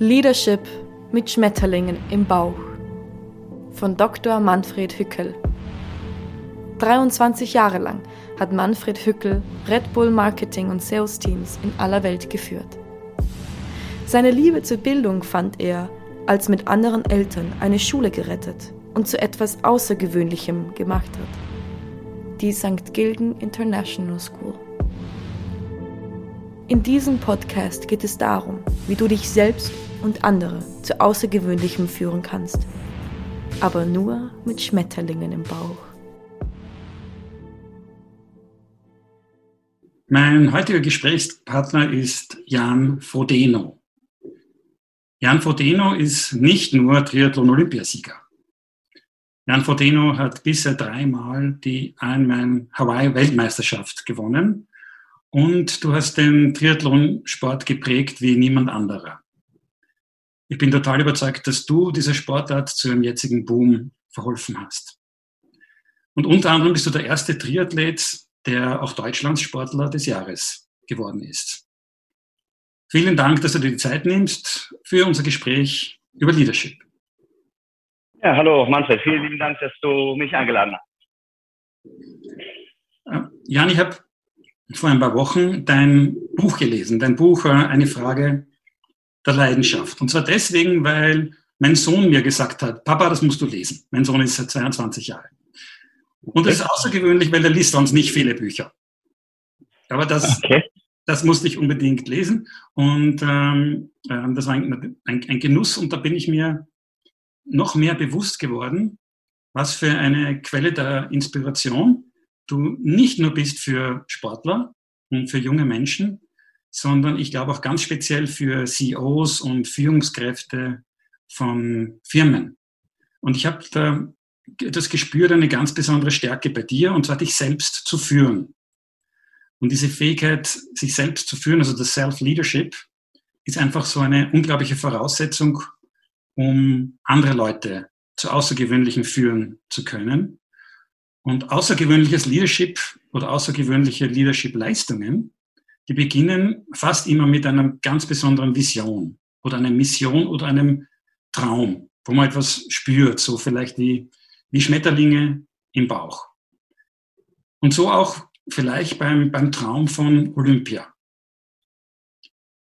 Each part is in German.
Leadership mit Schmetterlingen im Bauch von Dr. Manfred Hückel. 23 Jahre lang hat Manfred Hückel Red Bull Marketing und Sales Teams in aller Welt geführt. Seine Liebe zur Bildung fand er, als mit anderen Eltern eine Schule gerettet und zu etwas Außergewöhnlichem gemacht hat. Die St. Gilgen International School. In diesem Podcast geht es darum, wie du dich selbst und andere zu Außergewöhnlichem führen kannst. Aber nur mit Schmetterlingen im Bauch. Mein heutiger Gesprächspartner ist Jan Frodeno. Jan Frodeno ist nicht nur Triathlon-Olympiasieger. Jan Frodeno hat bisher dreimal die Ironman Hawaii Weltmeisterschaft gewonnen und du hast den Triathlon-Sport geprägt wie niemand anderer. Ich bin total überzeugt, dass du dieser Sportart zu einem jetzigen Boom verholfen hast. Und unter anderem bist du der erste Triathlet, der auch Deutschlands Sportler des Jahres geworden ist. Vielen Dank, dass du dir die Zeit nimmst für unser Gespräch über Leadership. Ja, hallo Manfred, vielen lieben Dank, dass du mich eingeladen hast. Äh, Jan, ich habe vor ein paar Wochen dein Buch gelesen, dein Buch äh, Eine Frage der Leidenschaft. Und zwar deswegen, weil mein Sohn mir gesagt hat, Papa, das musst du lesen. Mein Sohn ist seit 22 Jahren. Und das ist außergewöhnlich, weil er liest sonst nicht viele Bücher. Aber das, okay. das musste ich unbedingt lesen. Und ähm, ähm, das war ein, ein, ein Genuss. Und da bin ich mir noch mehr bewusst geworden, was für eine Quelle der Inspiration du nicht nur bist für Sportler und für junge Menschen, sondern ich glaube auch ganz speziell für CEOs und Führungskräfte von Firmen. Und ich habe da das gespürt, eine ganz besondere Stärke bei dir, und zwar dich selbst zu führen. Und diese Fähigkeit, sich selbst zu führen, also das Self-Leadership, ist einfach so eine unglaubliche Voraussetzung, um andere Leute zu Außergewöhnlichen führen zu können. Und außergewöhnliches Leadership oder außergewöhnliche Leadership-Leistungen die beginnen fast immer mit einer ganz besonderen Vision oder einer Mission oder einem Traum, wo man etwas spürt, so vielleicht wie, wie Schmetterlinge im Bauch. Und so auch vielleicht beim, beim Traum von Olympia.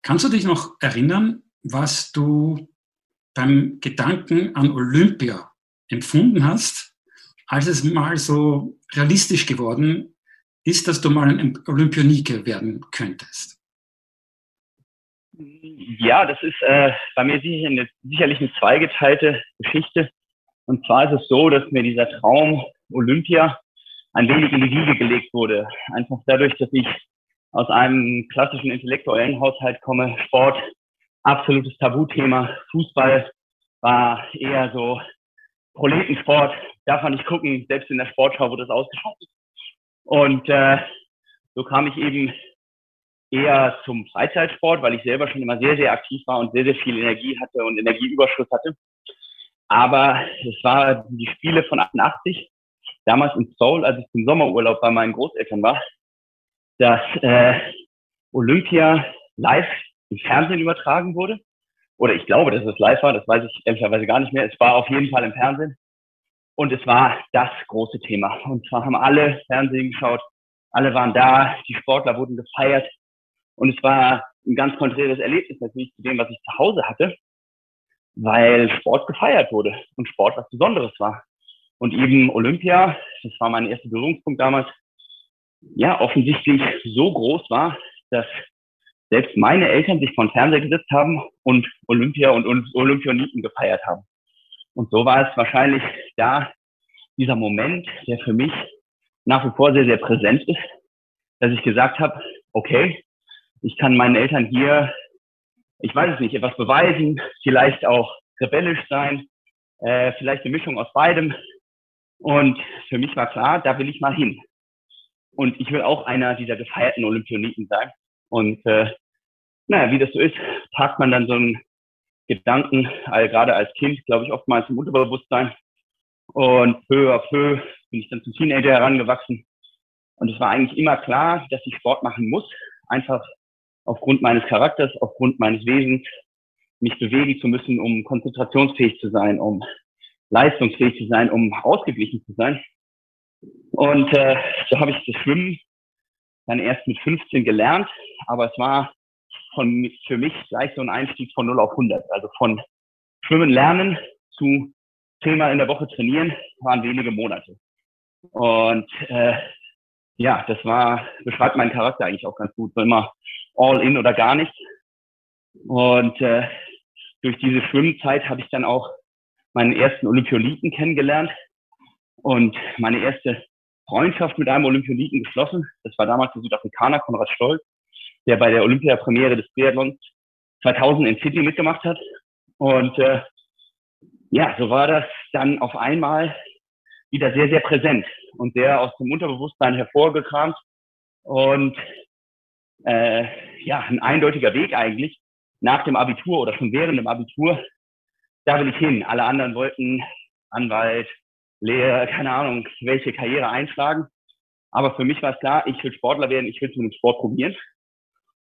Kannst du dich noch erinnern, was du beim Gedanken an Olympia empfunden hast, als es mal so realistisch geworden ist, dass du mal ein Olympionike werden könntest? Ja, das ist äh, bei mir sicher eine, sicherlich eine zweigeteilte Geschichte. Und zwar ist es so, dass mir dieser Traum Olympia ein wenig in die Wiege gelegt wurde. Einfach dadurch, dass ich aus einem klassischen intellektuellen Haushalt komme. Sport, absolutes Tabuthema. Fußball war eher so Proletensport, darf man nicht gucken. Selbst in der Sportschau wurde das ausgeschaltet. Und äh, so kam ich eben eher zum Freizeitsport, weil ich selber schon immer sehr, sehr aktiv war und sehr, sehr viel Energie hatte und Energieüberschuss hatte. Aber es war die Spiele von 88, damals in Seoul, als ich zum Sommerurlaub bei meinen Großeltern war, dass äh, Olympia live im Fernsehen übertragen wurde. Oder ich glaube, dass es live war, das weiß ich ehrlicherweise gar nicht mehr. Es war auf jeden Fall im Fernsehen. Und es war das große Thema. Und zwar haben alle Fernsehen geschaut, alle waren da, die Sportler wurden gefeiert. Und es war ein ganz konträres Erlebnis natürlich zu dem, was ich zu Hause hatte, weil Sport gefeiert wurde und Sport was Besonderes war. Und eben Olympia, das war mein erster Berührungspunkt damals, ja, offensichtlich so groß war, dass selbst meine Eltern sich von Fernseher gesetzt haben und Olympia und Olympioniken gefeiert haben. Und so war es wahrscheinlich da dieser Moment, der für mich nach wie vor sehr, sehr präsent ist, dass ich gesagt habe, okay, ich kann meinen Eltern hier, ich weiß es nicht, etwas beweisen, vielleicht auch rebellisch sein, äh, vielleicht eine Mischung aus beidem. Und für mich war klar, da will ich mal hin. Und ich will auch einer dieser gefeierten Olympioniken sein. Und äh, naja, wie das so ist, packt man dann so ein Gedanken, gerade als Kind, glaube ich, oftmals im Unterbewusstsein. Und peu à peu bin ich dann zum Teenager herangewachsen. Und es war eigentlich immer klar, dass ich Sport machen muss. Einfach aufgrund meines Charakters, aufgrund meines Wesens. mich bewegen zu müssen, um konzentrationsfähig zu sein, um leistungsfähig zu sein, um ausgeglichen zu sein. Und äh, so habe ich das Schwimmen dann erst mit 15 gelernt, aber es war von, für mich gleich so ein Einstieg von 0 auf 100. Also von Schwimmen lernen zu zehnmal in der Woche trainieren waren wenige Monate. Und äh, ja, das war, beschreibt meinen Charakter eigentlich auch ganz gut. So immer all in oder gar nicht. Und äh, durch diese Schwimmzeit habe ich dann auch meinen ersten Olympioliten kennengelernt und meine erste Freundschaft mit einem Olympioliten geschlossen. Das war damals der Südafrikaner Konrad Stolz, der bei der Olympiapremiere des Triathlons 2000 in Sydney mitgemacht hat. Und äh, ja, so war das dann auf einmal wieder sehr, sehr präsent und sehr aus dem Unterbewusstsein hervorgekramt und äh, ja, ein eindeutiger Weg eigentlich nach dem Abitur oder schon während dem Abitur. Da will ich hin. Alle anderen wollten Anwalt, Lehrer, keine Ahnung, welche Karriere einschlagen. Aber für mich war es klar, ich will Sportler werden, ich will es mit dem Sport probieren.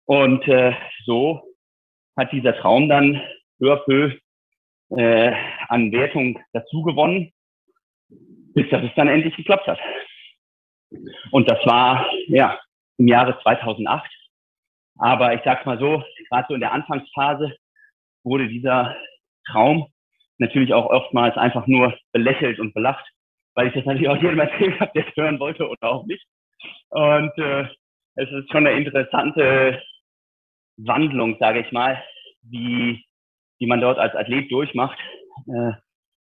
Und äh, so hat dieser Traum dann peu à peu äh, an Wertung dazu gewonnen, bis das es dann endlich geklappt hat. Und das war ja im Jahre 2008. Aber ich sag's mal so, gerade so in der Anfangsphase wurde dieser Traum natürlich auch oftmals einfach nur belächelt und belacht, weil ich das natürlich auch jedem erzählt habe, der es hören wollte oder auch nicht. Und äh, es ist schon eine interessante Wandlung, sage ich mal, wie die man dort als Athlet durchmacht. Äh,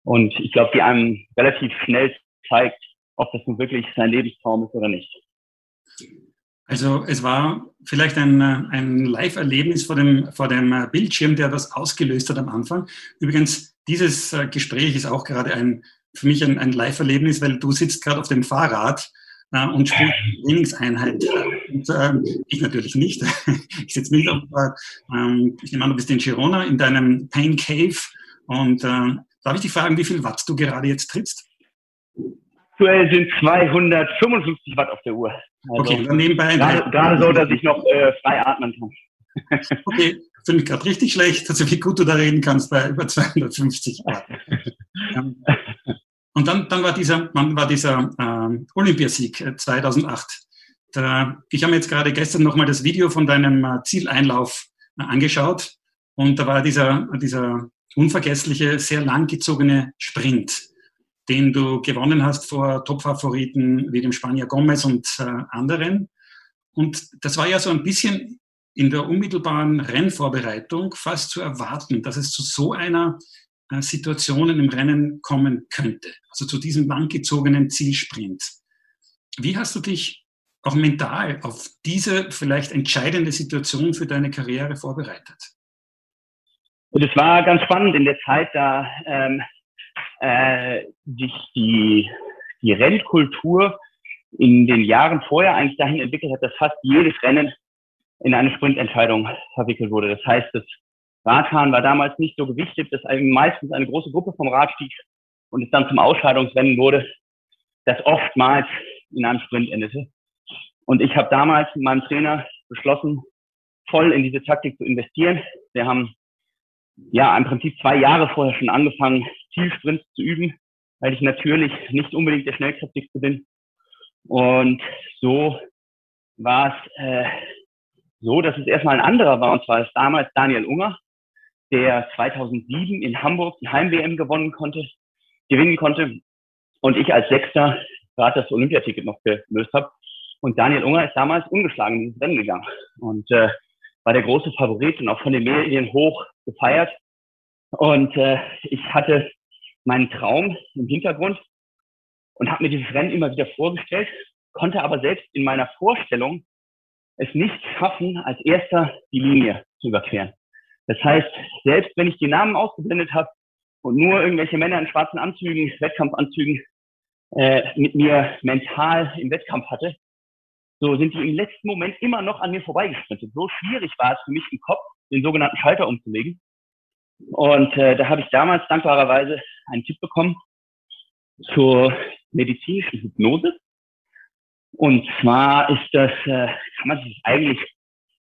und ich glaube, die einem relativ schnell zeigt, ob das nun wirklich sein Lebenstraum ist oder nicht. Also es war vielleicht ein, ein Live-Erlebnis vor dem, vor dem Bildschirm, der das ausgelöst hat am Anfang. Übrigens, dieses äh, Gespräch ist auch gerade ein, für mich ein, ein Live-Erlebnis, weil du sitzt gerade auf dem Fahrrad äh, und spielst Trainingseinheit. Und, äh, ich natürlich nicht. ich sitze nicht auf, äh, ich nehme an, du bist in Girona in deinem Pain Cave. Und äh, darf ich dich fragen, wie viel Watt du gerade jetzt trittst? Aktuell sind 255 Watt auf der Uhr. Also okay, dann nebenbei. Gerade, gerade so, dass ich noch äh, frei atmen kann. okay, finde ich gerade richtig schlecht, also wie gut du da reden kannst bei über 250 Watt. Und dann, dann war dieser, dann war dieser ähm, Olympiasieg 2008. Ich habe mir jetzt gerade gestern nochmal das Video von deinem äh, Zieleinlauf äh, angeschaut und da war dieser, dieser unvergessliche, sehr langgezogene Sprint, den du gewonnen hast vor Topfavoriten wie dem Spanier Gomez und äh, anderen. Und das war ja so ein bisschen in der unmittelbaren Rennvorbereitung fast zu erwarten, dass es zu so einer Situationen im Rennen kommen könnte. Also zu diesem langgezogenen Zielsprint. Wie hast du dich auch mental auf diese vielleicht entscheidende Situation für deine Karriere vorbereitet? Und es war ganz spannend in der Zeit, da ähm, äh, sich die, die Rennkultur in den Jahren vorher eigentlich dahin entwickelt hat, dass fast jedes Rennen in eine Sprintentscheidung verwickelt wurde. Das heißt, das Radfahren war damals nicht so gewichtet, dass meistens eine große Gruppe vom Rad stieg und es dann zum Ausscheidungsrennen wurde, das oftmals in einem Sprint endete. Und ich habe damals mit meinem Trainer beschlossen, voll in diese Taktik zu investieren. Wir haben ja im Prinzip zwei Jahre vorher schon angefangen, Zielsprints zu üben, weil ich natürlich nicht unbedingt der schnellkräftigste bin. Und so war es äh, so, dass es erstmal ein anderer war, und zwar ist damals Daniel Unger, der 2007 in Hamburg die Heim-WM gewonnen konnte, gewinnen konnte und ich als Sechster gerade das Olympiaticket noch gelöst habe. Und Daniel Unger ist damals ungeschlagen in dieses Rennen gegangen und äh, war der große Favorit und auch von den Medien hoch gefeiert. Und äh, ich hatte meinen Traum im Hintergrund und habe mir dieses Rennen immer wieder vorgestellt, konnte aber selbst in meiner Vorstellung es nicht schaffen, als erster die Linie zu überqueren. Das heißt, selbst wenn ich die Namen ausgeblendet habe und nur irgendwelche Männer in schwarzen Anzügen, Wettkampfanzügen äh, mit mir mental im Wettkampf hatte, so sind die im letzten Moment immer noch an mir vorbeigesprintet. So schwierig war es für mich im Kopf, den sogenannten Schalter umzulegen. Und äh, da habe ich damals dankbarerweise einen Tipp bekommen zur medizinischen Hypnose. Und zwar ist das, äh, kann man sich eigentlich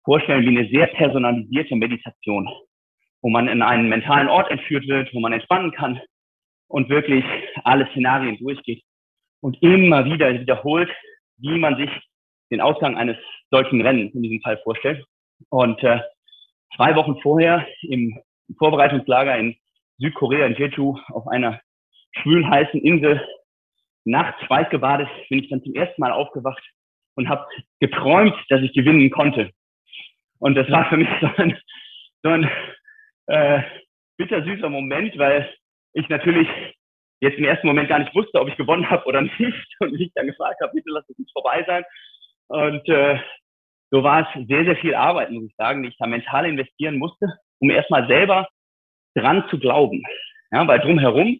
vorstellen wie eine sehr personalisierte Meditation. wo man in einen mentalen Ort entführt wird, wo man entspannen kann und wirklich alle Szenarien durchgeht und immer wieder wiederholt, wie man sich den Ausgang eines solchen Rennens in diesem Fall vorstellt. Und äh, zwei Wochen vorher im Vorbereitungslager in Südkorea, in Jeju, auf einer schwülheißen Insel, nachts schweißgebadet, bin ich dann zum ersten Mal aufgewacht und habe geträumt, dass ich gewinnen konnte. Und das war für mich so ein, so ein äh, bittersüßer Moment, weil ich natürlich jetzt im ersten Moment gar nicht wusste, ob ich gewonnen habe oder nicht und mich dann gefragt habe, bitte lass es nicht vorbei sein. Und äh, so war es sehr, sehr viel Arbeit, muss ich sagen, die ich da mental investieren musste, um erstmal selber dran zu glauben. Ja, weil drumherum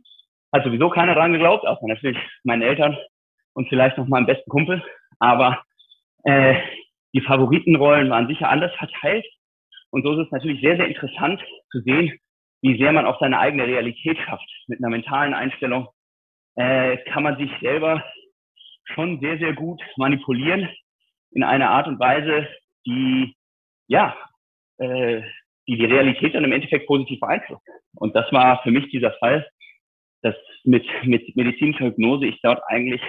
hat sowieso keiner dran geglaubt, außer natürlich meine Eltern und vielleicht noch meinem besten Kumpel. Aber äh, die Favoritenrollen waren sicher anders verteilt. Und so ist es natürlich sehr, sehr interessant zu sehen, wie sehr man auch seine eigene Realität schafft. Mit einer mentalen Einstellung äh, kann man sich selber schon sehr, sehr gut manipulieren in einer Art und Weise, die ja, äh, die die Realität dann im Endeffekt positiv beeinflusst. Und das war für mich dieser Fall, dass mit, mit medizinischer Hypnose ich dort eigentlich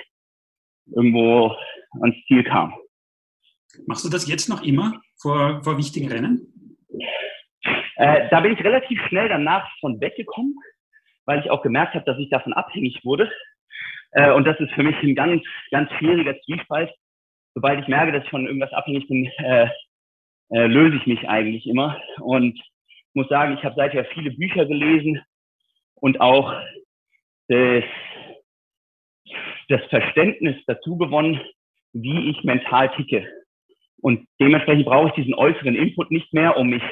irgendwo ans Ziel kam. Machst du das jetzt noch immer vor, vor wichtigen Rennen? Äh, da bin ich relativ schnell danach von weggekommen, weil ich auch gemerkt habe, dass ich davon abhängig wurde. Äh, und das ist für mich ein ganz, ganz schwieriger Zwiespalt. Sobald ich merke, dass ich von irgendwas abhängig bin, äh, äh, löse ich mich eigentlich immer. Und muss sagen, ich habe seither viele Bücher gelesen und auch das, das Verständnis dazu gewonnen, wie ich mental ticke. Und dementsprechend brauche ich diesen äußeren Input nicht mehr, um mich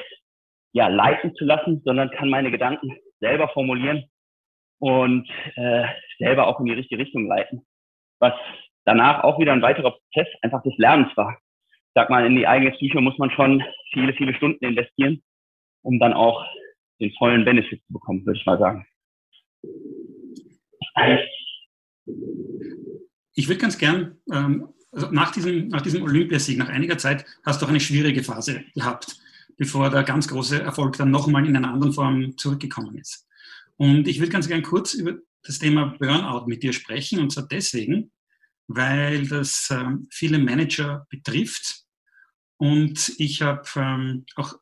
ja leiten zu lassen, sondern kann meine Gedanken selber formulieren und äh, selber auch in die richtige Richtung leiten. Was danach auch wieder ein weiterer Prozess einfach des Lernens war. sag mal, in die eigene Psyche muss man schon viele, viele Stunden investieren, um dann auch den vollen Benefit zu bekommen, würde ich mal sagen. Ich würde ganz gern, ähm, also nach, diesem, nach diesem Olympiasieg, nach einiger Zeit, hast du auch eine schwierige Phase gehabt, bevor der ganz große Erfolg dann nochmal in einer anderen Form zurückgekommen ist. Und ich würde ganz gern kurz über das Thema Burnout mit dir sprechen, und zwar deswegen, weil das ähm, viele Manager betrifft. Und ich habe ähm, auch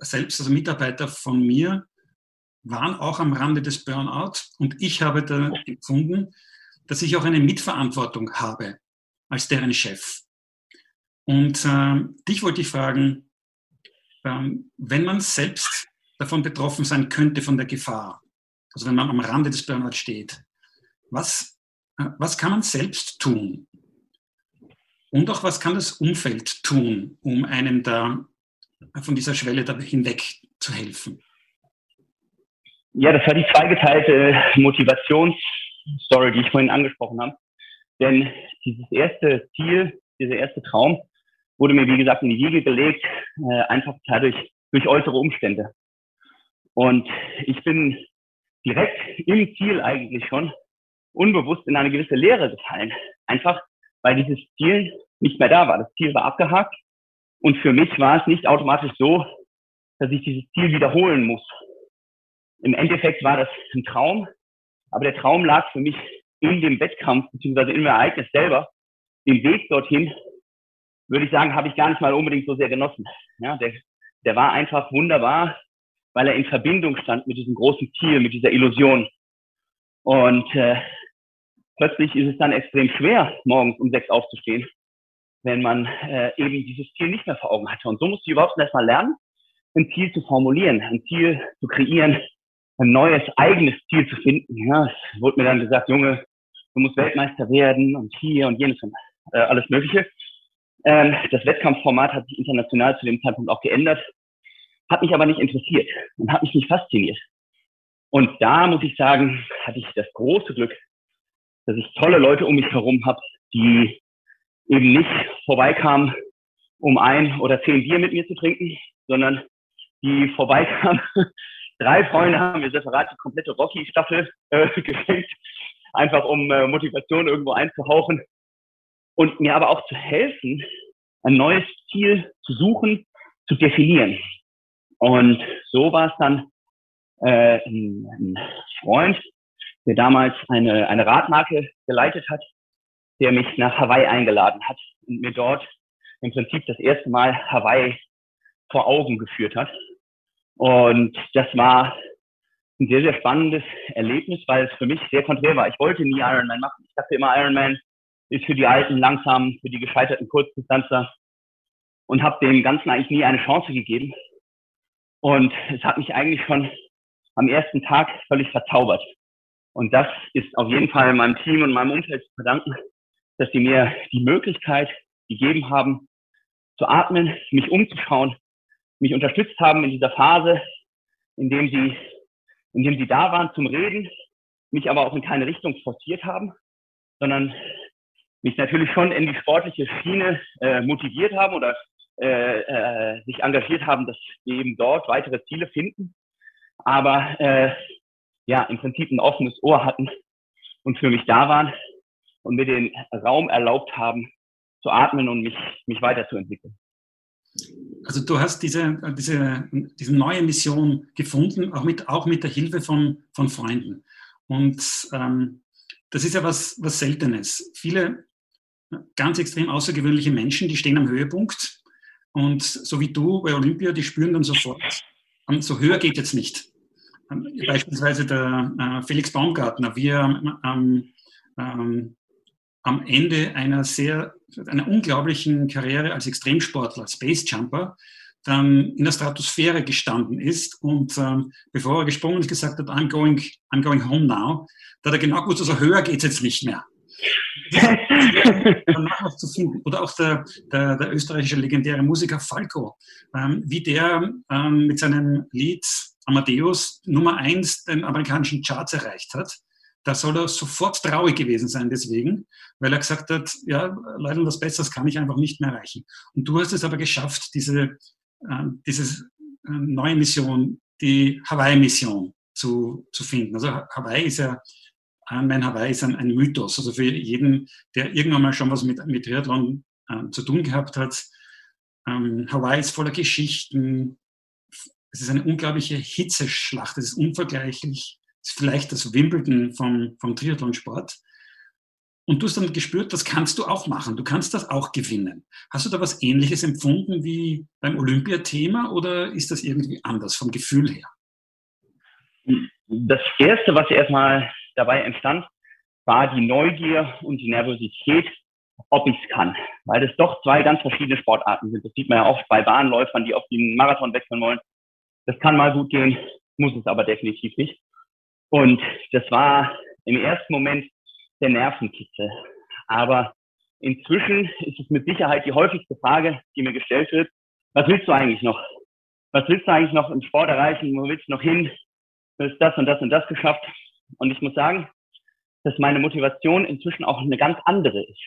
selbst, also Mitarbeiter von mir, waren auch am Rande des Burnout und ich habe da empfunden, dass ich auch eine Mitverantwortung habe als deren Chef. Und äh, dich wollte ich fragen, ähm, wenn man selbst davon betroffen sein könnte von der Gefahr, also wenn man am Rande des Burnout steht, was, was kann man selbst tun? Und auch was kann das Umfeld tun, um einem da von dieser Schwelle da hinweg zu helfen? Ja, das war die zweigeteilte Motivationsstory, die ich vorhin angesprochen habe. Denn dieses erste Ziel, dieser erste Traum wurde mir, wie gesagt, in die Wiege gelegt, äh, einfach dadurch, durch äußere Umstände. Und ich bin direkt im Ziel eigentlich schon unbewusst in eine gewisse Leere gefallen. Einfach, weil dieses Ziel nicht mehr da war. Das Ziel war abgehakt. Und für mich war es nicht automatisch so, dass ich dieses Ziel wiederholen muss. Im Endeffekt war das ein Traum, aber der Traum lag für mich in dem Wettkampf beziehungsweise im Ereignis selber. Den Weg dorthin, würde ich sagen, habe ich gar nicht mal unbedingt so sehr genossen. Ja, der, der war einfach wunderbar, weil er in Verbindung stand mit diesem großen Ziel, mit dieser Illusion. Und äh, plötzlich ist es dann extrem schwer, morgens um sechs aufzustehen, wenn man äh, eben dieses Ziel nicht mehr vor Augen hatte. Und so musste ich überhaupt erst mal lernen, ein Ziel zu formulieren, ein Ziel zu kreieren, ein neues eigenes Ziel zu finden. Ja, es wurde mir dann gesagt, Junge, du musst Weltmeister werden und hier und jenes und äh, alles Mögliche. Ähm, das Wettkampfformat hat sich international zu dem Zeitpunkt auch geändert, hat mich aber nicht interessiert und hat mich nicht fasziniert. Und da muss ich sagen, hatte ich das große Glück, dass ich tolle Leute um mich herum habe, die eben nicht vorbeikamen, um ein oder zehn Bier mit mir zu trinken, sondern die vorbeikamen. Drei Freunde haben mir separat die komplette Rocky-Staffel äh, geschenkt, einfach um äh, Motivation irgendwo einzuhauchen und mir aber auch zu helfen, ein neues Ziel zu suchen, zu definieren. Und so war es dann äh, ein, ein Freund, der damals eine, eine Radmarke geleitet hat, der mich nach Hawaii eingeladen hat und mir dort im Prinzip das erste Mal Hawaii vor Augen geführt hat. Und das war ein sehr, sehr spannendes Erlebnis, weil es für mich sehr konträr war. Ich wollte nie Ironman machen. Ich dachte immer, Ironman ist für die alten, langsamen, für die gescheiterten Kurzdistanzer und habe dem Ganzen eigentlich nie eine Chance gegeben. Und es hat mich eigentlich schon am ersten Tag völlig verzaubert. Und das ist auf jeden Fall meinem Team und meinem Umfeld zu verdanken, dass sie mir die Möglichkeit gegeben haben, zu atmen, mich umzuschauen, mich unterstützt haben in dieser Phase, in dem sie, in dem sie da waren zum Reden, mich aber auch in keine Richtung forciert haben, sondern mich natürlich schon in die sportliche Schiene äh, motiviert haben oder äh, äh, sich engagiert haben, dass wir eben dort weitere Ziele finden, aber äh, ja im Prinzip ein offenes Ohr hatten und für mich da waren und mir den Raum erlaubt haben, zu atmen und mich, mich weiterzuentwickeln. Also du hast diese, diese, diese neue Mission gefunden, auch mit, auch mit der Hilfe von, von Freunden. Und ähm, das ist ja was, was Seltenes. Viele ganz extrem außergewöhnliche Menschen, die stehen am Höhepunkt und so wie du bei Olympia, die spüren dann sofort, ähm, so höher geht jetzt nicht. Ähm, beispielsweise der äh, Felix Baumgartner, wie er ähm, ähm, am Ende einer sehr, einer unglaublichen Karriere als Extremsportler, als Space Jumper, dann in der Stratosphäre gestanden ist und ähm, bevor er gesprungen ist, gesagt hat, I'm going, I'm going home now, da hat er genau gewusst, also höher geht's jetzt nicht mehr. danach zu finden. Oder auch der, der, der österreichische legendäre Musiker Falco, ähm, wie der ähm, mit seinem Lied Amadeus Nummer eins den amerikanischen Charts erreicht hat da soll er sofort traurig gewesen sein deswegen, weil er gesagt hat, ja, leider was Besseres kann ich einfach nicht mehr erreichen. Und du hast es aber geschafft, diese, äh, diese äh, neue Mission, die Hawaii-Mission zu, zu finden. Also Hawaii ist ja, mein Hawaii ist ein, ein, Mythos. Also für jeden, der irgendwann mal schon was mit, mit Triathlon äh, zu tun gehabt hat, ähm, Hawaii ist voller Geschichten. Es ist eine unglaubliche Hitzeschlacht. Es ist unvergleichlich ist vielleicht das Wimbledon vom, vom Triathlonsport. Und du hast dann gespürt, das kannst du auch machen. Du kannst das auch gewinnen. Hast du da was Ähnliches empfunden wie beim Olympiathema oder ist das irgendwie anders vom Gefühl her? Das Erste, was erstmal dabei entstand, war die Neugier und die Nervosität, ob ich es kann. Weil das doch zwei ganz verschiedene Sportarten sind. Das sieht man ja oft bei Bahnläufern, die auf den Marathon wechseln wollen. Das kann mal gut gehen, muss es aber definitiv nicht. Und das war im ersten Moment der Nervenkitzel. Aber inzwischen ist es mit Sicherheit die häufigste Frage, die mir gestellt wird. Was willst du eigentlich noch? Was willst du eigentlich noch im Sport erreichen? Wo willst du noch hin? Du hast das und das und das geschafft. Und ich muss sagen, dass meine Motivation inzwischen auch eine ganz andere ist.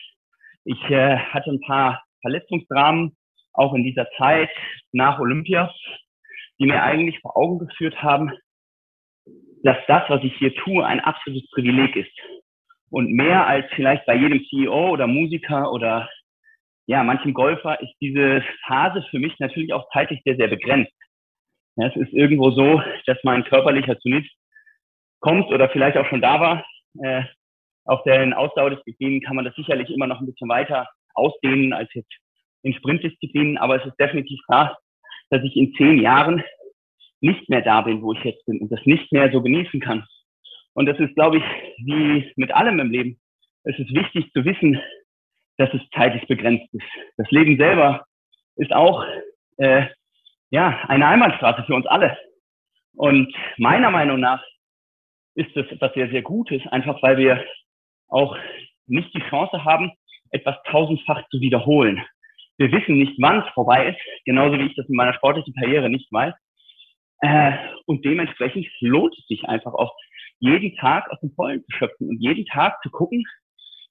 Ich äh, hatte ein paar Verletzungsdramen, auch in dieser Zeit nach Olympia, die mir eigentlich vor Augen geführt haben, dass das, was ich hier tue, ein absolutes Privileg ist. Und mehr als vielleicht bei jedem CEO oder Musiker oder ja, manchem Golfer ist diese Phase für mich natürlich auch zeitlich sehr, sehr begrenzt. Ja, es ist irgendwo so, dass mein körperlicher Zenit kommt oder vielleicht auch schon da war. Äh, auf den Ausdauerdisziplinen kann man das sicherlich immer noch ein bisschen weiter ausdehnen als jetzt in Sprintdisziplinen, aber es ist definitiv klar, dass ich in zehn Jahren nicht mehr da bin, wo ich jetzt bin und das nicht mehr so genießen kann. Und das ist, glaube ich, wie mit allem im Leben. Es ist wichtig zu wissen, dass es zeitlich begrenzt ist. Das Leben selber ist auch äh, ja eine Einbahnstraße für uns alle. Und meiner Meinung nach ist das etwas sehr, sehr Gutes, einfach weil wir auch nicht die Chance haben, etwas tausendfach zu wiederholen. Wir wissen nicht, wann es vorbei ist, genauso wie ich das in meiner sportlichen Karriere nicht weiß. Äh, und dementsprechend lohnt es sich einfach auch, jeden Tag aus dem Vollen zu schöpfen und jeden Tag zu gucken,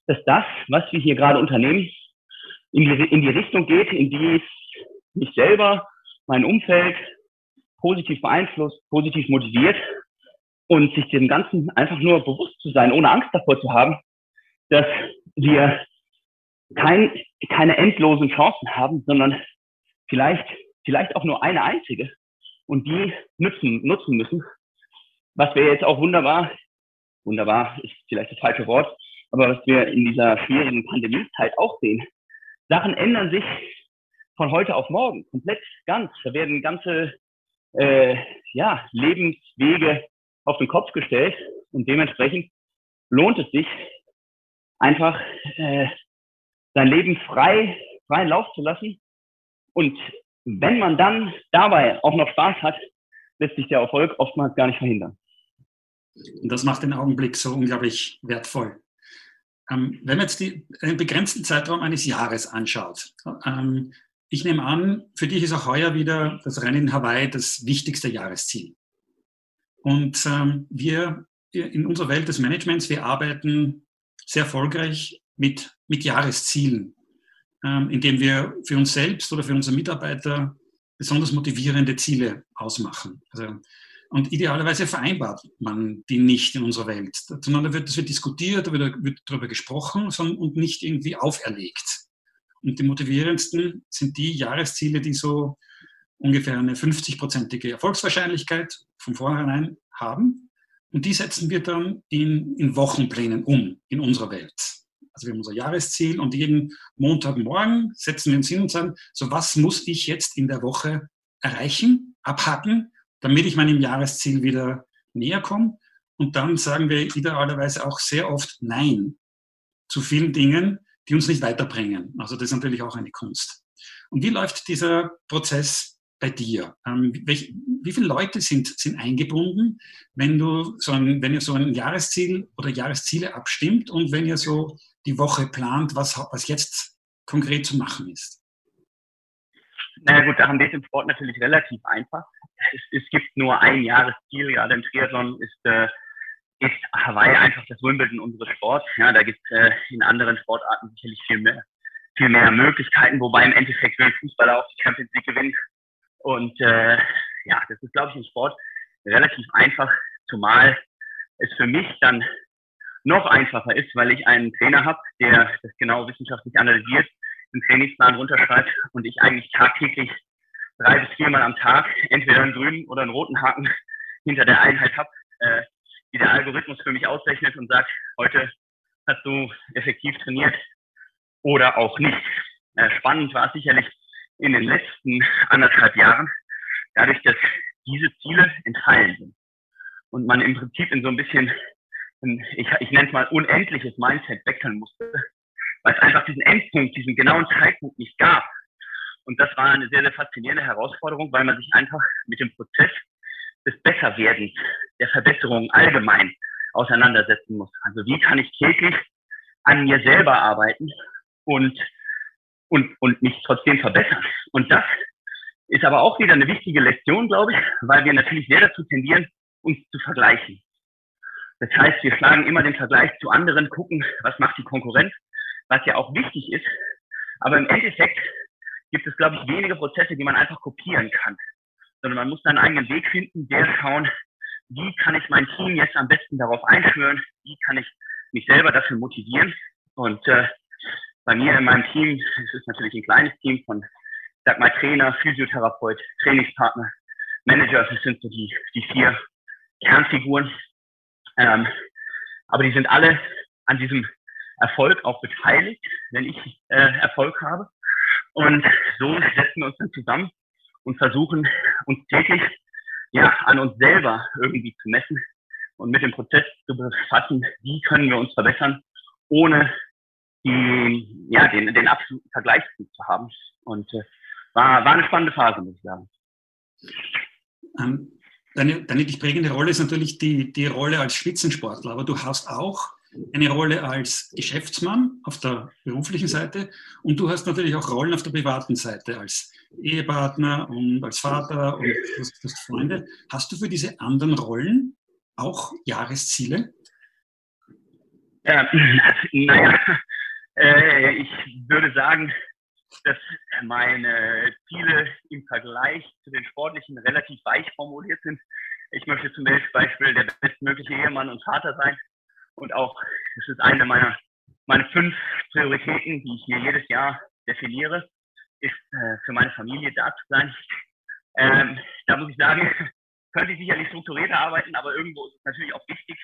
dass das, was wir hier gerade unternehmen, in die, in die Richtung geht, in die es mich selber, mein Umfeld positiv beeinflusst, positiv motiviert und sich dem Ganzen einfach nur bewusst zu sein, ohne Angst davor zu haben, dass wir kein, keine endlosen Chancen haben, sondern vielleicht, vielleicht auch nur eine einzige und die nutzen, nutzen müssen, was wir jetzt auch wunderbar, wunderbar ist vielleicht das falsche Wort, aber was wir in dieser schwierigen Pandemiezeit auch sehen, Sachen ändern sich von heute auf morgen, komplett ganz. Da werden ganze äh, ja, Lebenswege auf den Kopf gestellt und dementsprechend lohnt es sich einfach äh, sein Leben frei, freien Lauf zu lassen. Und wenn man dann dabei auch noch Spaß hat, lässt sich der Erfolg oftmals gar nicht verhindern. Und das macht den Augenblick so unglaublich wertvoll. Ähm, wenn man jetzt die, einen begrenzten Zeitraum eines Jahres anschaut, ähm, ich nehme an, für dich ist auch heuer wieder das Rennen in Hawaii das wichtigste Jahresziel. Und ähm, wir in unserer Welt des Managements, wir arbeiten sehr erfolgreich mit, mit Jahreszielen, ähm, indem wir für uns selbst oder für unsere Mitarbeiter besonders motivierende Ziele ausmachen. Also, und idealerweise vereinbart man die nicht in unserer Welt, sondern da wird, das wird diskutiert, wird, wird darüber gesprochen sondern, und nicht irgendwie auferlegt. Und die motivierendsten sind die Jahresziele, die so ungefähr eine 50-prozentige Erfolgswahrscheinlichkeit von vornherein haben. Und die setzen wir dann in, in Wochenplänen um in unserer Welt. Also wir haben unser Jahresziel und jeden Montagmorgen setzen wir uns hin und sagen, so was muss ich jetzt in der Woche erreichen, abhaken, damit ich meinem Jahresziel wieder näher komme. Und dann sagen wir idealerweise auch sehr oft Nein zu vielen Dingen, die uns nicht weiterbringen. Also das ist natürlich auch eine Kunst. Und wie läuft dieser Prozess bei dir? Ähm, welch, wie viele Leute sind, sind eingebunden, wenn du so ein, wenn ihr so ein Jahresziel oder Jahresziele abstimmt und wenn ihr so die Woche plant, was, was jetzt konkret zu machen ist? Naja gut, da haben wir es im Sport natürlich relativ einfach. Es, es gibt nur ein Jahresziel, ja, im Triathlon ist äh, ist Hawaii einfach das Wimbledon unseres Sports. Ja, da gibt es äh, in anderen Sportarten sicherlich viel mehr, viel mehr Möglichkeiten, wobei im Endeffekt will Fußballer auch die Champions League gewinnen. Und äh, ja, das ist, glaube ich, im Sport relativ einfach, zumal es für mich dann noch einfacher ist, weil ich einen Trainer habe, der das genau wissenschaftlich analysiert, den Trainingsplan runterschreibt und ich eigentlich tagtäglich drei bis viermal am Tag entweder einen grünen oder einen roten Haken hinter der Einheit habe. Äh, die der Algorithmus für mich ausrechnet und sagt, heute hast du effektiv trainiert oder auch nicht. Äh, spannend war es sicherlich in den letzten anderthalb Jahren, dadurch, dass diese Ziele entfallen sind und man im Prinzip in so ein bisschen, ich, ich nenne es mal unendliches Mindset wechseln musste, weil es einfach diesen Endpunkt, diesen genauen Zeitpunkt nicht gab. Und das war eine sehr, sehr faszinierende Herausforderung, weil man sich einfach mit dem Prozess des Besserwerdens, der Verbesserung allgemein auseinandersetzen muss. Also wie kann ich täglich an mir selber arbeiten und, und, und mich trotzdem verbessern. Und das ist aber auch wieder eine wichtige Lektion, glaube ich, weil wir natürlich sehr dazu tendieren, uns zu vergleichen. Das heißt, wir schlagen immer den Vergleich zu anderen, gucken, was macht die Konkurrenz, was ja auch wichtig ist. Aber im Endeffekt gibt es, glaube ich, wenige Prozesse, die man einfach kopieren kann sondern man muss seinen eigenen Weg finden, der schauen, wie kann ich mein Team jetzt am besten darauf einschwören, wie kann ich mich selber dafür motivieren. Und äh, bei mir in meinem Team, es ist natürlich ein kleines Team von, sag mal, Trainer, Physiotherapeut, Trainingspartner, Manager, das sind so die, die vier Kernfiguren. Ähm, aber die sind alle an diesem Erfolg auch beteiligt, wenn ich äh, Erfolg habe. Und so setzen wir uns dann zusammen und versuchen uns täglich ja, an uns selber irgendwie zu messen und mit dem Prozess zu befassen, wie können wir uns verbessern, ohne die, ja, den, den absoluten Vergleich zu haben. Und äh, war, war eine spannende Phase, muss ich sagen. Ähm, deine, deine dich prägende Rolle ist natürlich die, die Rolle als Spitzensportler, aber du hast auch eine Rolle als Geschäftsmann auf der beruflichen Seite und du hast natürlich auch Rollen auf der privaten Seite als Ehepartner und als Vater und hast Freunde. Hast du für diese anderen Rollen auch Jahresziele? Ja, naja, äh, ich würde sagen, dass meine Ziele im Vergleich zu den sportlichen relativ weich formuliert sind. Ich möchte zum Beispiel der bestmögliche Ehemann und Vater sein. Und auch, das ist eine meiner, meine fünf Prioritäten, die ich mir jedes Jahr definiere, ist äh, für meine Familie da zu sein. Ähm, da muss ich sagen, könnte ich sicherlich strukturierter arbeiten, aber irgendwo ist es natürlich auch wichtig,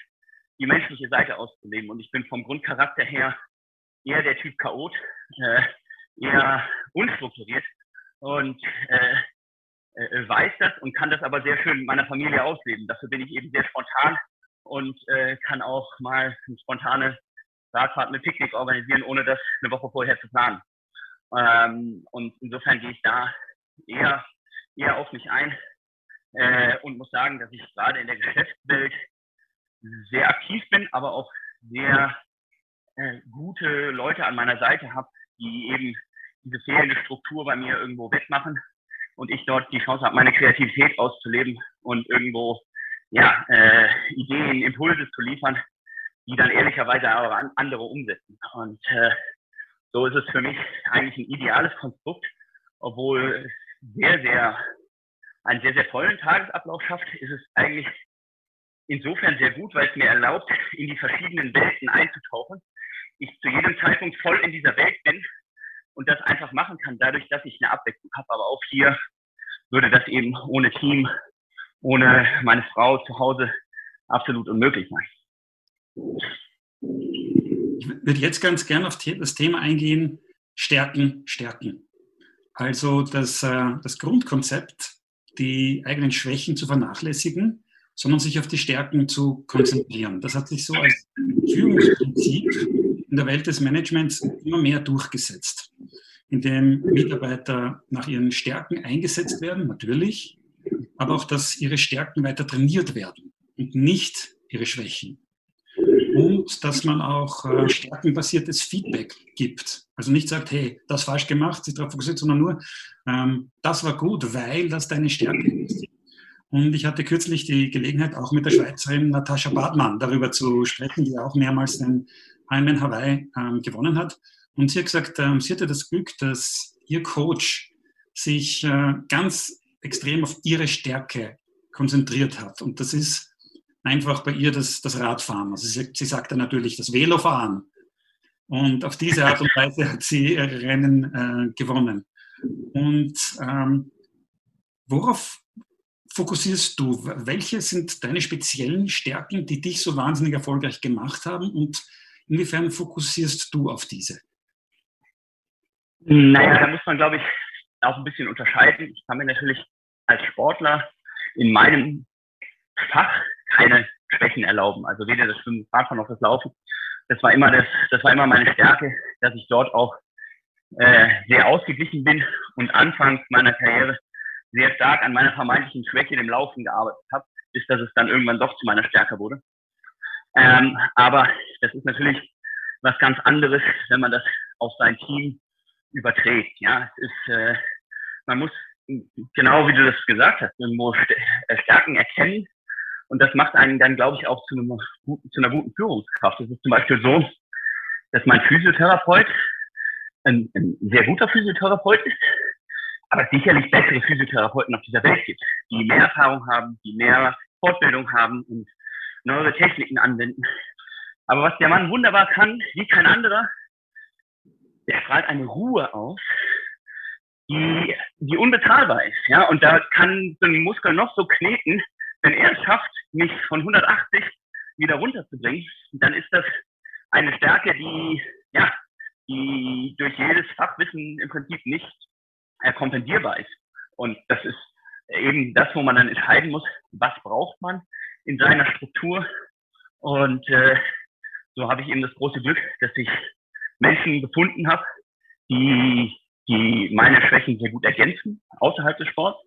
die menschliche Seite auszuleben. Und ich bin vom Grundcharakter her eher der Typ Chaot, äh, eher unstrukturiert und äh, äh, weiß das und kann das aber sehr schön mit meiner Familie ausleben. Dafür bin ich eben sehr spontan und äh, kann auch mal eine spontane Radfahrt mit Picknick organisieren, ohne das eine Woche vorher zu planen. Ähm, und insofern gehe ich da eher, eher auf mich ein äh, und muss sagen, dass ich gerade in der Geschäftswelt sehr aktiv bin, aber auch sehr äh, gute Leute an meiner Seite habe, die eben diese fehlende Struktur bei mir irgendwo wegmachen und ich dort die Chance habe, meine Kreativität auszuleben und irgendwo ja, äh, Ideen, Impulse zu liefern, die dann ehrlicherweise aber andere umsetzen. Und äh, so ist es für mich eigentlich ein ideales Konstrukt, obwohl sehr, sehr einen sehr, sehr vollen Tagesablauf schafft, ist es eigentlich insofern sehr gut, weil es mir erlaubt, in die verschiedenen Welten einzutauchen. Ich zu jedem Zeitpunkt voll in dieser Welt bin und das einfach machen kann, dadurch, dass ich eine Abwechslung habe. Aber auch hier würde das eben ohne Team, ohne meine Frau zu Hause absolut unmöglich sein. Ich würde jetzt ganz gerne auf das Thema eingehen, Stärken, Stärken. Also das, äh, das Grundkonzept, die eigenen Schwächen zu vernachlässigen, sondern sich auf die Stärken zu konzentrieren. Das hat sich so als Führungsprinzip in der Welt des Managements immer mehr durchgesetzt, indem Mitarbeiter nach ihren Stärken eingesetzt werden, natürlich, aber auch, dass ihre Stärken weiter trainiert werden und nicht ihre Schwächen. Und dass man auch äh, stärkenbasiertes Feedback gibt. Also nicht sagt, hey, das falsch gemacht, sich darauf fokussiert, sondern nur, ähm, das war gut, weil das deine Stärke ist. Und ich hatte kürzlich die Gelegenheit, auch mit der Schweizerin Natascha Bartmann darüber zu sprechen, die auch mehrmals den Ironman Hawaii ähm, gewonnen hat. Und sie hat gesagt, ähm, sie hatte das Glück, dass ihr Coach sich äh, ganz extrem auf ihre Stärke konzentriert hat. Und das ist einfach bei ihr das, das Radfahren. Also sie, sie sagte natürlich das Velofahren. Und auf diese Art und Weise hat sie ihre Rennen äh, gewonnen. Und ähm, worauf fokussierst du? Welche sind deine speziellen Stärken, die dich so wahnsinnig erfolgreich gemacht haben? Und Inwiefern fokussierst du auf diese? Naja, da muss man, glaube ich, auch ein bisschen unterscheiden. Ich kann mir natürlich als Sportler in meinem Fach keine Schwächen erlauben. Also weder das Schwimmen, Radfahren noch das Laufen. Das war immer das, das war immer meine Stärke, dass ich dort auch äh, sehr ausgeglichen bin und anfangs meiner Karriere sehr stark an meiner vermeintlichen Schwäche dem Laufen gearbeitet habe, bis dass es dann irgendwann doch zu meiner Stärke wurde. Ähm, aber das ist natürlich was ganz anderes, wenn man das auf sein Team überträgt. Ja, es ist, äh, man muss genau wie du das gesagt hast, irgendwo äh, Stärken erkennen. Und das macht einen dann, glaube ich, auch zu, einem zu einer guten Führungskraft. Es ist zum Beispiel so, dass mein Physiotherapeut ein, ein sehr guter Physiotherapeut ist, aber sicherlich bessere Physiotherapeuten auf dieser Welt gibt, die mehr Erfahrung haben, die mehr Fortbildung haben und neue Techniken anwenden. Aber was der Mann wunderbar kann, wie kein anderer, der strahlt eine Ruhe aus, die, die unbezahlbar ist. Ja? Und da kann so ein Muskel noch so kneten, wenn er es schafft, mich von 180 wieder runterzubringen, dann ist das eine Stärke, die, ja, die durch jedes Fachwissen im Prinzip nicht äh, kompensierbar ist. Und das ist eben das, wo man dann entscheiden muss, was braucht man in seiner Struktur. Und äh, so habe ich eben das große Glück, dass ich Menschen gefunden habe, die, die meine Schwächen sehr gut ergänzen außerhalb des Sports.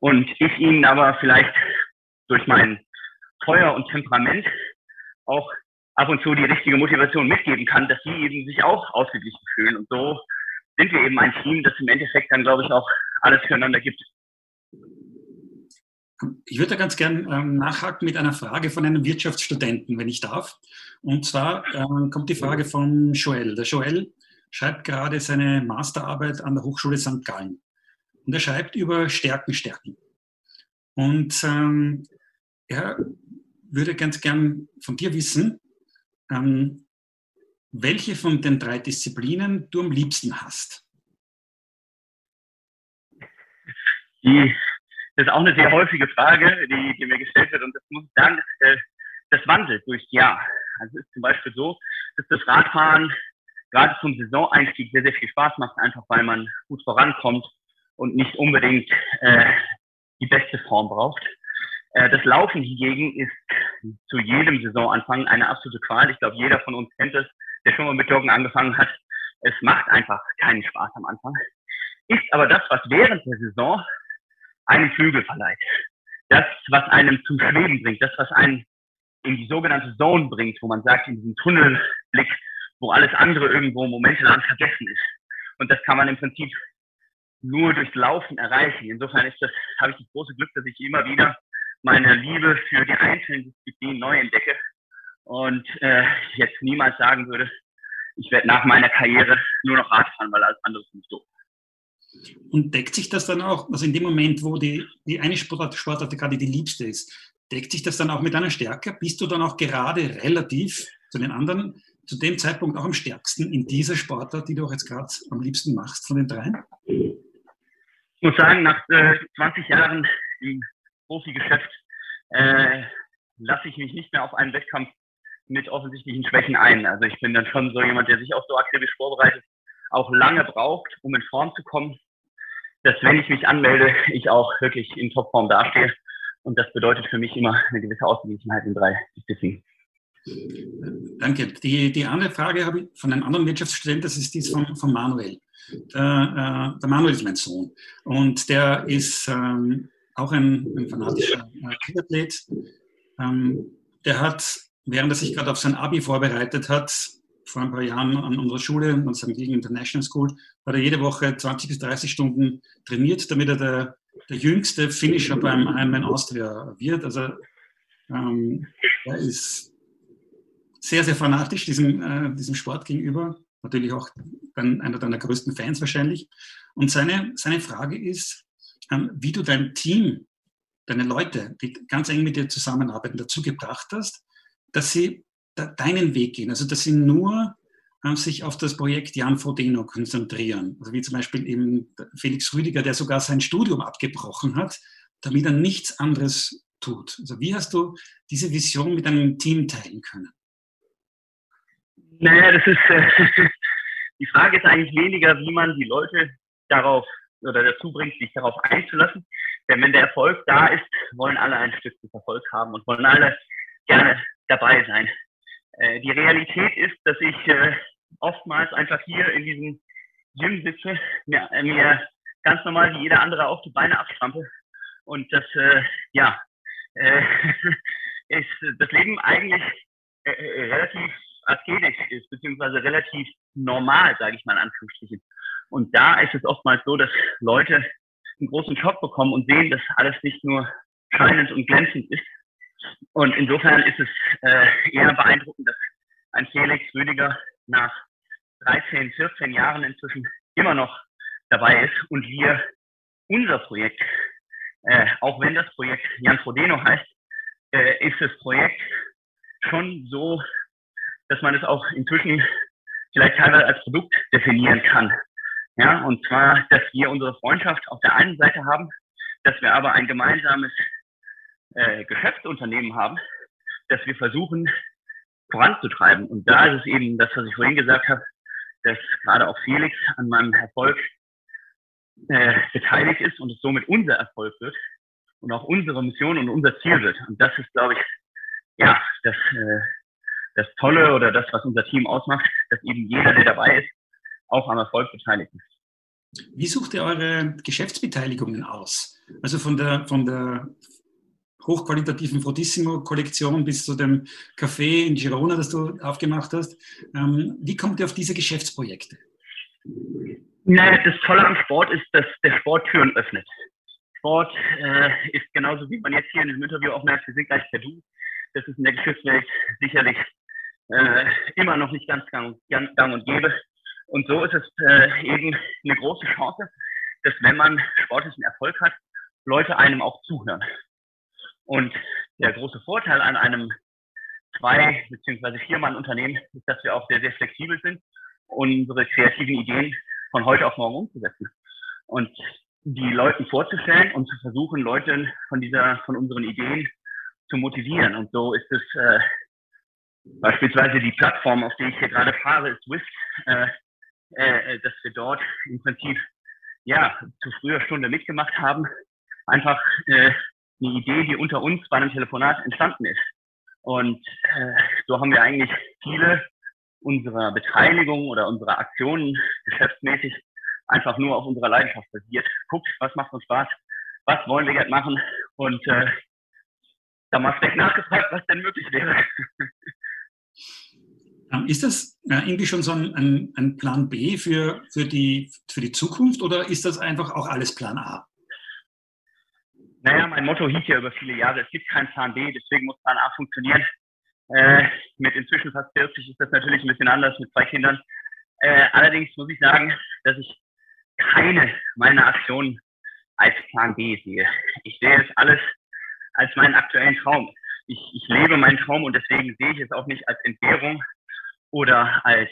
Und ich ihnen aber vielleicht durch mein Feuer und Temperament auch ab und zu die richtige Motivation mitgeben kann, dass sie eben sich auch ausgeglichen fühlen. Und so sind wir eben ein Team, das im Endeffekt dann, glaube ich, auch alles füreinander gibt. Ich würde da ganz gern ähm, nachhaken mit einer Frage von einem Wirtschaftsstudenten, wenn ich darf. Und zwar ähm, kommt die Frage von Joel. Der Joel schreibt gerade seine Masterarbeit an der Hochschule St. Gallen. Und er schreibt über Stärken, Stärken. Und ähm, er würde ganz gern von dir wissen, ähm, welche von den drei Disziplinen du am liebsten hast. Die Das ist auch eine sehr häufige Frage, die, die mir gestellt wird. Und das muss ich sagen, äh, das wandelt durchs Jahr. Also ist zum Beispiel so, dass das Radfahren gerade zum Saisoneinstieg sehr, sehr viel Spaß macht, einfach weil man gut vorankommt und nicht unbedingt äh, die beste Form braucht. Äh, das Laufen hingegen ist zu jedem Saisonanfang eine absolute Qual. Ich glaube, jeder von uns kennt es, der schon mal mit Joggen angefangen hat. Es macht einfach keinen Spaß am Anfang. Ist aber das, was während der Saison einen Flügel verleiht. Das, was einem zum Schweben bringt, das, was einen in die sogenannte Zone bringt, wo man sagt, in diesen Tunnelblick, wo alles andere irgendwo momentan vergessen ist. Und das kann man im Prinzip nur durchs Laufen erreichen. Insofern ist das, habe ich das große Glück, dass ich immer wieder meine Liebe für die einzelnen Disziplinen neu entdecke und äh, jetzt niemals sagen würde, ich werde nach meiner Karriere nur noch Rad fahren, weil alles andere ist nicht so. Und deckt sich das dann auch, also in dem Moment, wo die, die eine Sportart, Sportart gerade die liebste ist, deckt sich das dann auch mit deiner Stärke? Bist du dann auch gerade relativ zu den anderen, zu dem Zeitpunkt auch am stärksten in dieser Sportart, die du auch jetzt gerade am liebsten machst von den dreien? Ich muss sagen, nach äh, 20 Jahren im Profigeschäft äh, lasse ich mich nicht mehr auf einen Wettkampf mit offensichtlichen Schwächen ein. Also ich bin dann schon so jemand, der sich auch so akribisch vorbereitet, auch lange braucht, um in Form zu kommen, dass wenn ich mich anmelde, ich auch wirklich in Topform dastehe. Und das bedeutet für mich immer eine gewisse Ausgeglichenheit in drei Disziplinen. Danke. Die, die andere Frage habe ich von einem anderen Wirtschaftsstudent, das ist dies von, von Manuel. Der, äh, der Manuel ist mein Sohn und der ist ähm, auch ein, ein fanatischer äh, Triathlet. Ähm, der hat, während er sich gerade auf sein Abi vorbereitet hat, vor ein paar Jahren an unserer Schule, an St. Giegen International School, hat er jede Woche 20 bis 30 Stunden trainiert, damit er der, der jüngste Finisher beim Ironman Austria wird. Also ähm, er ist sehr, sehr fanatisch diesem, äh, diesem Sport gegenüber. Natürlich auch dann einer deiner größten Fans wahrscheinlich. Und seine, seine Frage ist, ähm, wie du dein Team, deine Leute, die ganz eng mit dir zusammenarbeiten, dazu gebracht hast, dass sie da, deinen Weg gehen. Also dass sie nur sich auf das Projekt Jan Frodeno konzentrieren. Also wie zum Beispiel eben Felix Rüdiger, der sogar sein Studium abgebrochen hat, damit er nichts anderes tut. Also wie hast du diese Vision mit deinem Team teilen können? Naja, das ist, äh, die Frage ist eigentlich weniger, wie man die Leute darauf oder dazu bringt, sich darauf einzulassen. Denn wenn der Erfolg da ist, wollen alle ein Stück des Erfolgs haben und wollen alle gerne dabei sein. Äh, die Realität ist, dass ich äh, oftmals einfach hier in diesem Gym sitze, mir, äh, mir ganz normal wie jeder andere auf die Beine abstrampe und das, äh, ja, äh, ist das Leben eigentlich äh, äh, relativ asketisch ist, beziehungsweise relativ normal, sage ich mal in Anführungsstrichen. Und da ist es oftmals so, dass Leute einen großen Job bekommen und sehen, dass alles nicht nur scheinend und glänzend ist. Und insofern ist es äh, eher beeindruckend, dass ein Felix Rüdiger nach 13, 14 Jahren inzwischen immer noch dabei ist und wir unser Projekt, äh, auch wenn das Projekt Jan Frodeno heißt, äh, ist das Projekt schon so, dass man es auch inzwischen vielleicht teilweise als Produkt definieren kann. Ja, und zwar, dass wir unsere Freundschaft auf der einen Seite haben, dass wir aber ein gemeinsames äh, Geschäftsunternehmen haben, dass wir versuchen voranzutreiben. Und da ist es eben das, was ich vorhin gesagt habe, dass gerade auch Felix an meinem Erfolg äh, beteiligt ist und es somit unser Erfolg wird und auch unsere Mission und unser Ziel wird. Und das ist, glaube ich, ja, das, äh, das Tolle oder das, was unser Team ausmacht, dass eben jeder, der dabei ist, auch am Erfolg beteiligt ist. Wie sucht ihr eure Geschäftsbeteiligungen aus? Also von der, von der hochqualitativen Frodissimo-Kollektion bis zu dem Café in Girona, das du aufgemacht hast. Ähm, wie kommt ihr auf diese Geschäftsprojekte? Naja, das Tolle am Sport ist, dass der Sport Türen öffnet. Sport äh, ist genauso, wie man jetzt hier in diesem Interview auch merkt, wir sind gleich per Du. Das ist in der Geschäftswelt sicherlich äh, immer noch nicht ganz gang, gang, und gäbe. Und so ist es äh, eben eine große Chance, dass wenn man sportlichen Erfolg hat, Leute einem auch zuhören. Und der große Vorteil an einem zwei- beziehungsweise Vier-Mann-Unternehmen ist, dass wir auch sehr, sehr flexibel sind, unsere kreativen Ideen von heute auf morgen umzusetzen. Und die Leuten vorzustellen und zu versuchen, Leute von dieser, von unseren Ideen zu motivieren. Und so ist es äh, beispielsweise die Plattform, auf der ich hier gerade fahre, ist Swift, äh, äh, dass wir dort im Prinzip ja zu früher Stunde mitgemacht haben. Einfach äh, eine Idee, die unter uns bei einem Telefonat entstanden ist. Und äh, so haben wir eigentlich viele unserer Beteiligung oder unserer Aktionen geschäftsmäßig einfach nur auf unserer Leidenschaft basiert. Guckt, was macht uns Spaß, was wollen wir jetzt machen und äh, da mal vielleicht nachgefragt, was denn möglich wäre. Ähm, ist das äh, irgendwie schon so ein, ein, Plan B für, für, die, für die Zukunft oder ist das einfach auch alles Plan A? Naja, mein Motto hieß ja über viele Jahre, es gibt keinen Plan B, deswegen muss Plan A funktionieren. Äh, mit inzwischen fast 40 ist das natürlich ein bisschen anders mit zwei Kindern. Äh, allerdings muss ich sagen, dass ich keine meiner Aktionen als Plan B sehe. Ich sehe es alles als meinen aktuellen Traum. Ich, ich lebe meinen Traum und deswegen sehe ich es auch nicht als Entbehrung oder als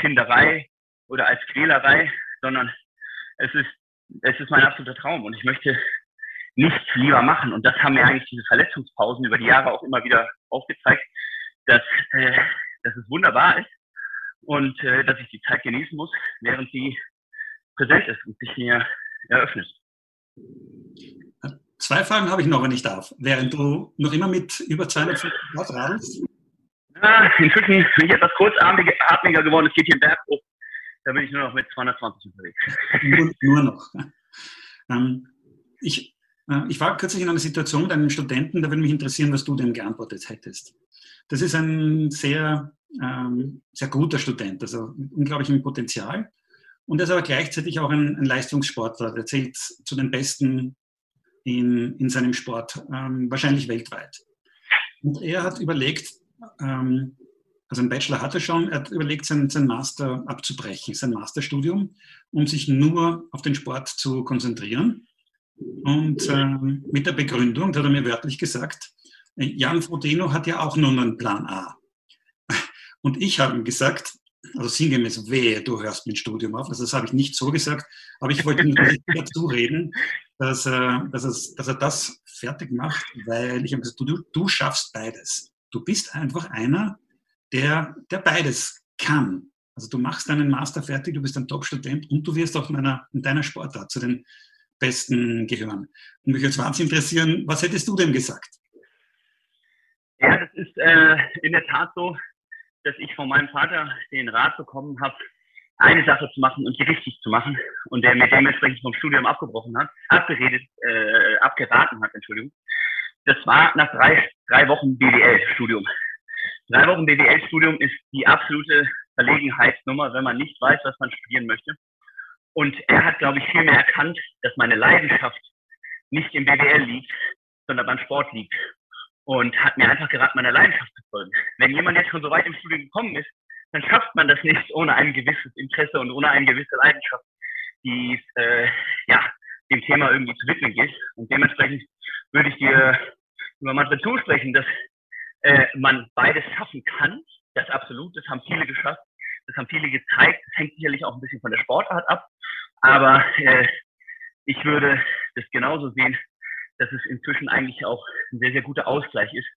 Kinderei oder als Quälerei, sondern es ist, es ist mein absoluter Traum und ich möchte nichts lieber machen. Und das haben mir eigentlich diese Verletzungspausen über die Jahre auch immer wieder aufgezeigt, dass, äh, dass es wunderbar ist und äh, dass ich die Zeit genießen muss, während sie präsent ist und sich mir eröffnet. Zwei Fragen habe ich noch, wenn ich darf. Während du noch immer mit über 250 Grad radelst? Ja, inzwischen bin ich etwas kurzatmiger geworden. Es geht hier im Berg hoch. Da bin ich nur noch mit 220 unterwegs. Nur, nur noch. Ähm, ich, ich war kürzlich in einer Situation mit einem Studenten, da würde mich interessieren, was du denn geantwortet hättest. Das ist ein sehr, ähm, sehr guter Student, also unglaublichem Potenzial. Und er ist aber gleichzeitig auch ein, ein Leistungssportler. Der zählt zu den Besten in, in seinem Sport, ähm, wahrscheinlich weltweit. Und er hat überlegt, ähm, also einen Bachelor hat er schon, er hat überlegt, sein, sein Master abzubrechen, sein Masterstudium, um sich nur auf den Sport zu konzentrieren. Und ähm, mit der Begründung, da hat er mir wörtlich gesagt, Jan Frodeno hat ja auch nur einen Plan A. Und ich habe ihm gesagt, also sinngemäß, wehe, du hörst mit Studium auf. Also das habe ich nicht so gesagt, aber ich wollte ihm dazu reden, dass, er, dass, er, dass er das fertig macht, weil ich habe gesagt, du, du schaffst beides. Du bist einfach einer, der, der beides kann. Also du machst deinen Master fertig, du bist ein Top-Student und du wirst auch in deiner Sportart zu den Besten gehören. Und mich jetzt wahnsinnig interessieren, was hättest du denn gesagt? Ja, das ist äh, in der Tat so, dass ich von meinem Vater den Rat bekommen habe, eine Sache zu machen und die richtig zu machen und der mir dementsprechend vom Studium abgebrochen hat, abgeredet, äh, abgeraten hat, Entschuldigung. Das war nach drei, drei Wochen BWL-Studium. Drei Wochen BWL-Studium ist die absolute Verlegenheitsnummer, wenn man nicht weiß, was man studieren möchte. Und er hat, glaube ich, viel mehr erkannt, dass meine Leidenschaft nicht im BWL liegt, sondern beim Sport liegt und hat mir einfach geraten, meiner Leidenschaft zu folgen. Wenn jemand jetzt schon so weit im Studium gekommen ist, dann schafft man das nicht ohne ein gewisses Interesse und ohne eine gewisse Leidenschaft, die äh, ja, dem Thema irgendwie zu widmen geht. Und dementsprechend würde ich dir über Madrid zusprechen, dass äh, man beides schaffen kann. Das absolut, das haben viele geschafft, das haben viele gezeigt. Das hängt sicherlich auch ein bisschen von der Sportart ab. Aber äh, ich würde das genauso sehen, dass es inzwischen eigentlich auch ein sehr, sehr guter Ausgleich ist.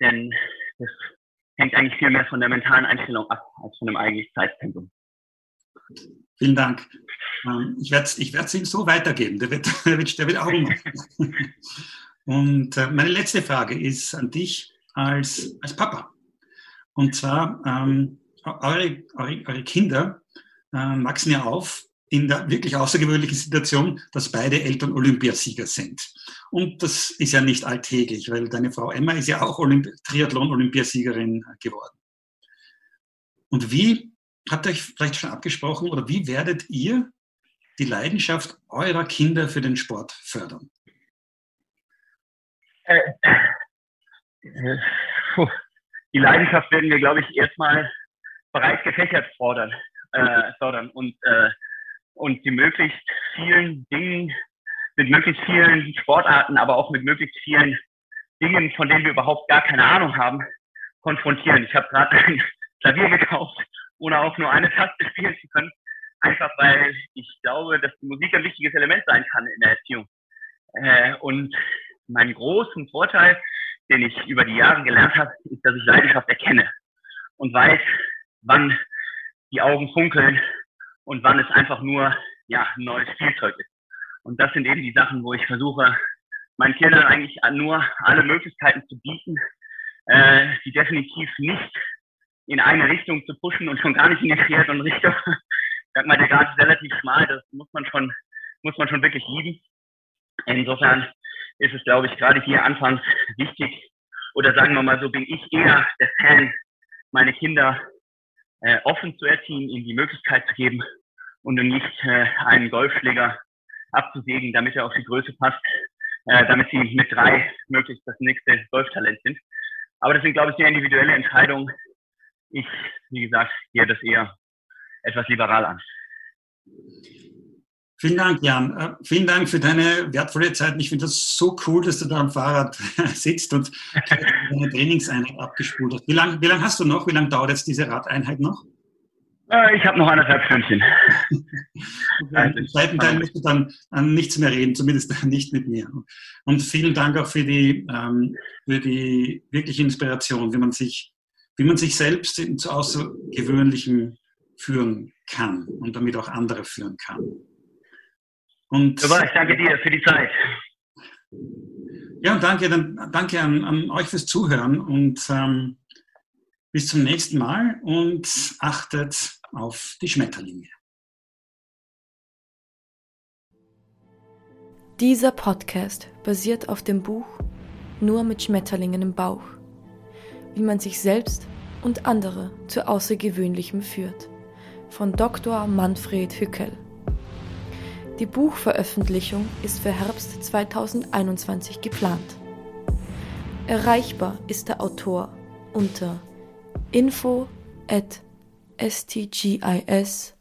Denn das hängt eigentlich viel mehr von der mentalen Einstellung ab, als von dem eigentlichen Zeitpensum. Vielen Dank. Ähm, ich werde es ich ihm so weitergeben. Der wird, der wird, der wird Augen machen. Und äh, meine letzte Frage ist an dich als, als Papa. Und zwar, ähm, eure, eure, eure Kinder äh, wachsen ja auf in der wirklich außergewöhnlichen Situation, dass beide Eltern Olympiasieger sind. Und das ist ja nicht alltäglich, weil deine Frau Emma ist ja auch Olymp Triathlon-Olympiasiegerin geworden. Und wie, habt ihr euch vielleicht schon abgesprochen, oder wie werdet ihr die Leidenschaft eurer Kinder für den Sport fördern? Äh, äh, die Leidenschaft werden wir, glaube ich, erstmal breit gefächert fordern, äh, fördern und, äh, und die möglichst vielen Dingen mit möglichst vielen Sportarten, aber auch mit möglichst vielen Dingen, von denen wir überhaupt gar keine Ahnung haben, konfrontieren. Ich habe gerade ein Klavier gekauft, ohne auch nur eine Taste spielen zu können. einfach weil ich glaube, dass die Musik ein wichtiges Element sein kann in der Erziehung. Äh, und mein großen Vorteil, den ich über die Jahre gelernt habe, ist, dass ich Leidenschaft erkenne und weiß, wann die Augen funkeln und wann es einfach nur ja, neues Spielzeug ist. Und das sind eben die Sachen, wo ich versuche, meinen Kindern eigentlich nur alle Möglichkeiten zu bieten, äh, die definitiv nicht in eine Richtung zu pushen und schon gar nicht in die Triathlon Richtung. Sag mal, der Grad ist relativ schmal, das muss man schon, muss man schon wirklich lieben. Insofern ist es, glaube ich, gerade hier anfangs wichtig, oder sagen wir mal so, bin ich eher der Fan, meine Kinder äh, offen zu erziehen, ihnen die Möglichkeit zu geben und nicht äh, einen Golfschläger abzusägen, damit er auf die Größe passt, äh, damit sie mit drei möglichst das nächste Golftalent sind. Aber das sind, glaube ich, sehr individuelle Entscheidungen. Ich, wie gesagt, gehe das eher etwas liberal an. Vielen Dank, Jan. Äh, vielen Dank für deine wertvolle Zeit. Ich finde das so cool, dass du da am Fahrrad sitzt und deine Trainingseinheit abgespult hast. Wie lange wie lang hast du noch? Wie lange dauert jetzt diese Radeinheit noch? Äh, ich habe noch anderthalb Stündchen. Im zweiten Teil musst du dann an nichts mehr reden, zumindest nicht mit mir. Und vielen Dank auch für die, ähm, für die wirkliche Inspiration, wie man sich, wie man sich selbst zu Außergewöhnlichem führen kann und damit auch andere führen kann. Und, Super, ich danke dir für die Zeit. Ja, und danke, dann, danke an, an euch fürs Zuhören und ähm, bis zum nächsten Mal und achtet auf die Schmetterlinge. Dieser Podcast basiert auf dem Buch Nur mit Schmetterlingen im Bauch, wie man sich selbst und andere zu Außergewöhnlichem führt, von Dr. Manfred Hückel. Die Buchveröffentlichung ist für Herbst 2021 geplant. Erreichbar ist der Autor unter info at stgis.at